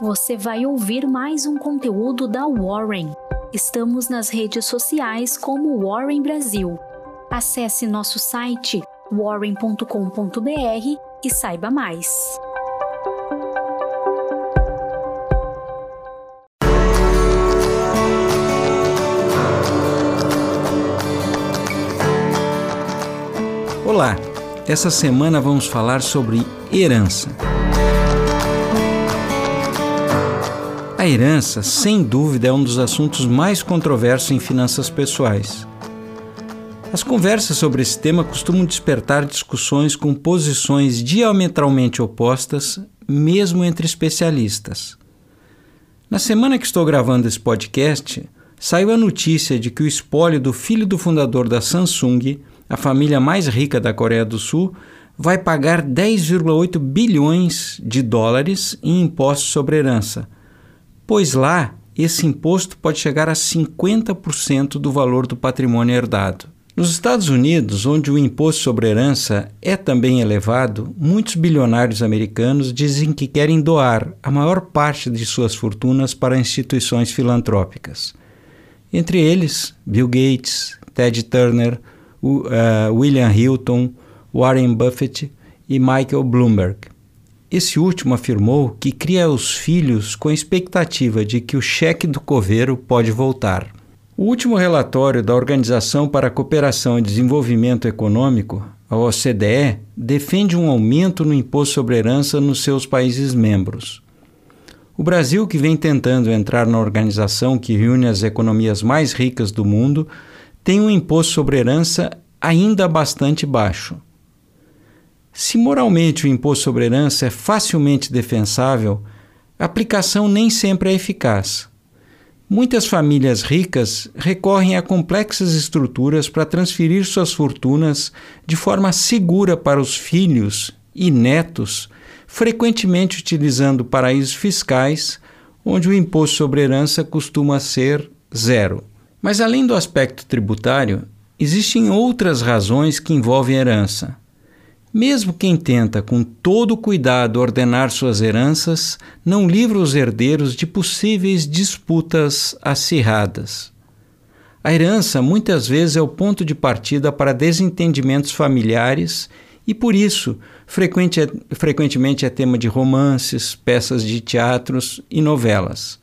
você vai ouvir mais um conteúdo da Warren. Estamos nas redes sociais como Warren Brasil. Acesse nosso site warren.com.br e saiba mais. Olá, essa semana vamos falar sobre herança. A herança, sem dúvida, é um dos assuntos mais controversos em finanças pessoais. As conversas sobre esse tema costumam despertar discussões com posições diametralmente opostas, mesmo entre especialistas. Na semana que estou gravando esse podcast, saiu a notícia de que o espólio do filho do fundador da Samsung, a família mais rica da Coreia do Sul, vai pagar 10,8 bilhões de dólares em impostos sobre herança pois lá esse imposto pode chegar a 50% do valor do patrimônio herdado. Nos Estados Unidos, onde o imposto sobre herança é também elevado, muitos bilionários americanos dizem que querem doar a maior parte de suas fortunas para instituições filantrópicas. Entre eles, Bill Gates, Ted Turner, uh, William Hilton, Warren Buffett e Michael Bloomberg. Esse último afirmou que cria os filhos com a expectativa de que o cheque do coveiro pode voltar. O último relatório da Organização para a Cooperação e Desenvolvimento Econômico, a OCDE, defende um aumento no imposto sobre herança nos seus países membros. O Brasil, que vem tentando entrar na organização que reúne as economias mais ricas do mundo, tem um imposto sobre herança ainda bastante baixo. Se moralmente o imposto sobre herança é facilmente defensável, a aplicação nem sempre é eficaz. Muitas famílias ricas recorrem a complexas estruturas para transferir suas fortunas de forma segura para os filhos e netos, frequentemente utilizando paraísos fiscais, onde o imposto sobre herança costuma ser zero. Mas além do aspecto tributário, existem outras razões que envolvem herança. Mesmo quem tenta com todo cuidado ordenar suas heranças, não livra os herdeiros de possíveis disputas acirradas. A herança muitas vezes é o ponto de partida para desentendimentos familiares e, por isso, frequente, frequentemente é tema de romances, peças de teatros e novelas.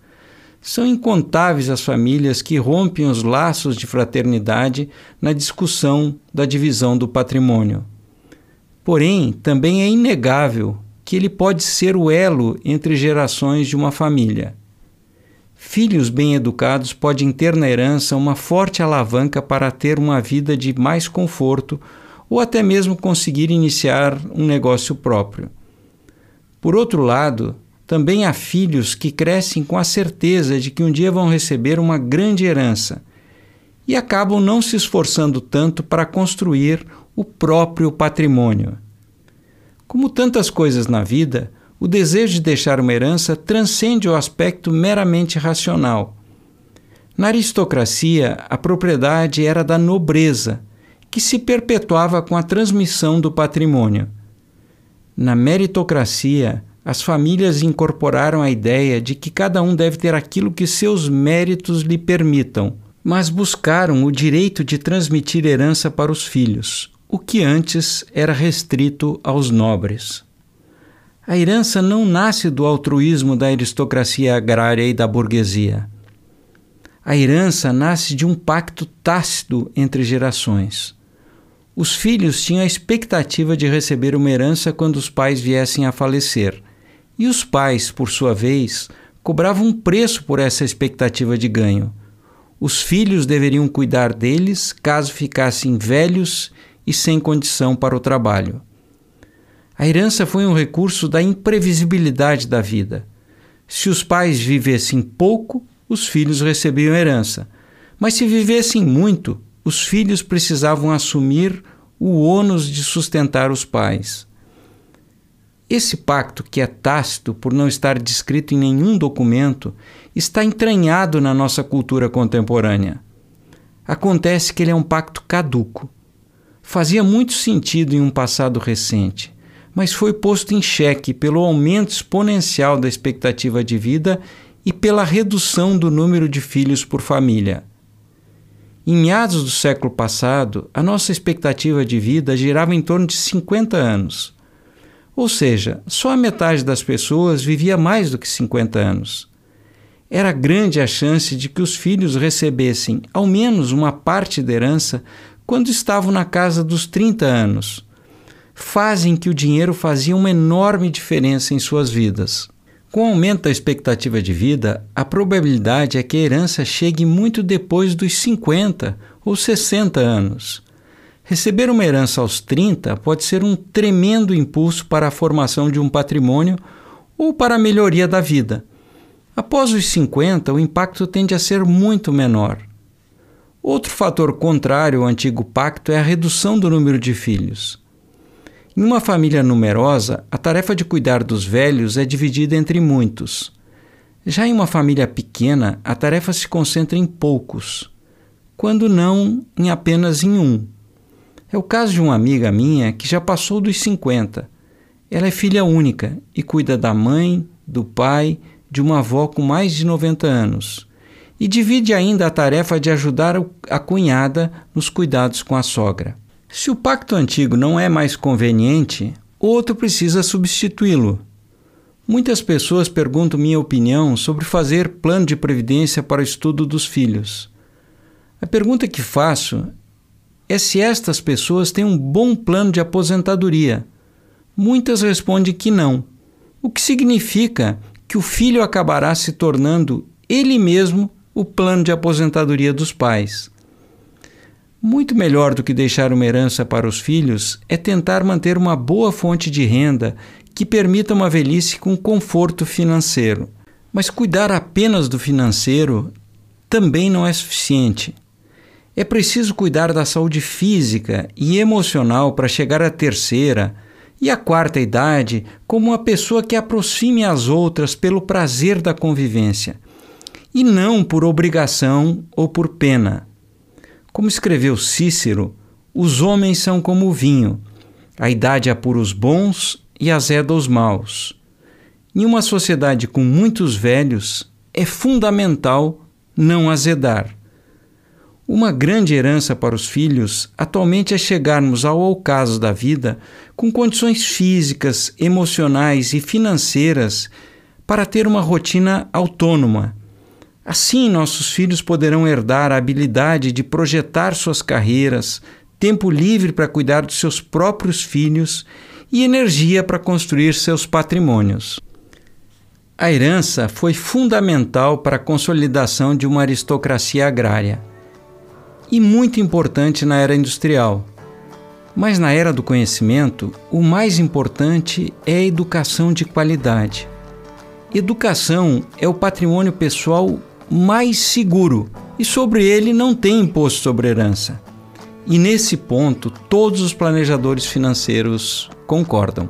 São incontáveis as famílias que rompem os laços de fraternidade na discussão da divisão do patrimônio. Porém, também é inegável que ele pode ser o elo entre gerações de uma família. Filhos bem educados podem ter na herança uma forte alavanca para ter uma vida de mais conforto ou até mesmo conseguir iniciar um negócio próprio. Por outro lado, também há filhos que crescem com a certeza de que um dia vão receber uma grande herança e acabam não se esforçando tanto para construir o próprio patrimônio. Como tantas coisas na vida, o desejo de deixar uma herança transcende o aspecto meramente racional. Na aristocracia, a propriedade era da nobreza, que se perpetuava com a transmissão do patrimônio. Na meritocracia, as famílias incorporaram a ideia de que cada um deve ter aquilo que seus méritos lhe permitam, mas buscaram o direito de transmitir herança para os filhos, o que antes era restrito aos nobres. A herança não nasce do altruísmo da aristocracia agrária e da burguesia. A herança nasce de um pacto tácito entre gerações. Os filhos tinham a expectativa de receber uma herança quando os pais viessem a falecer, e os pais, por sua vez, cobravam um preço por essa expectativa de ganho. Os filhos deveriam cuidar deles caso ficassem velhos e sem condição para o trabalho. A herança foi um recurso da imprevisibilidade da vida. Se os pais vivessem pouco, os filhos recebiam herança. Mas se vivessem muito, os filhos precisavam assumir o ônus de sustentar os pais. Esse pacto, que é tácito por não estar descrito em nenhum documento, está entranhado na nossa cultura contemporânea. Acontece que ele é um pacto caduco fazia muito sentido em um passado recente, mas foi posto em xeque pelo aumento exponencial da expectativa de vida e pela redução do número de filhos por família. Em meados do século passado, a nossa expectativa de vida girava em torno de 50 anos. Ou seja, só a metade das pessoas vivia mais do que 50 anos. Era grande a chance de que os filhos recebessem ao menos uma parte da herança quando estavam na casa dos 30 anos fazem que o dinheiro fazia uma enorme diferença em suas vidas. Com o aumento da expectativa de vida, a probabilidade é que a herança chegue muito depois dos 50 ou 60 anos. Receber uma herança aos 30 pode ser um tremendo impulso para a formação de um patrimônio ou para a melhoria da vida. Após os 50, o impacto tende a ser muito menor. Outro fator contrário ao antigo pacto é a redução do número de filhos. Em uma família numerosa, a tarefa de cuidar dos velhos é dividida entre muitos. Já em uma família pequena, a tarefa se concentra em poucos, quando não em apenas em um. É o caso de uma amiga minha que já passou dos 50. Ela é filha única e cuida da mãe, do pai, de uma avó com mais de 90 anos. E divide ainda a tarefa de ajudar a cunhada nos cuidados com a sogra. Se o pacto antigo não é mais conveniente, outro precisa substituí-lo. Muitas pessoas perguntam minha opinião sobre fazer plano de previdência para o estudo dos filhos. A pergunta que faço é se estas pessoas têm um bom plano de aposentadoria. Muitas respondem que não, o que significa que o filho acabará se tornando ele mesmo o plano de aposentadoria dos pais. Muito melhor do que deixar uma herança para os filhos é tentar manter uma boa fonte de renda que permita uma velhice com conforto financeiro. Mas cuidar apenas do financeiro também não é suficiente. É preciso cuidar da saúde física e emocional para chegar à terceira e à quarta idade como uma pessoa que aproxime as outras pelo prazer da convivência e não por obrigação ou por pena. Como escreveu Cícero, os homens são como o vinho, a idade apura os bons e azeda os maus. Em uma sociedade com muitos velhos, é fundamental não azedar. Uma grande herança para os filhos atualmente é chegarmos ao ocaso da vida com condições físicas, emocionais e financeiras para ter uma rotina autônoma Assim, nossos filhos poderão herdar a habilidade de projetar suas carreiras, tempo livre para cuidar dos seus próprios filhos e energia para construir seus patrimônios. A herança foi fundamental para a consolidação de uma aristocracia agrária e muito importante na era industrial. Mas na era do conhecimento, o mais importante é a educação de qualidade. Educação é o patrimônio pessoal mais seguro e sobre ele não tem imposto sobre herança. E nesse ponto, todos os planejadores financeiros concordam.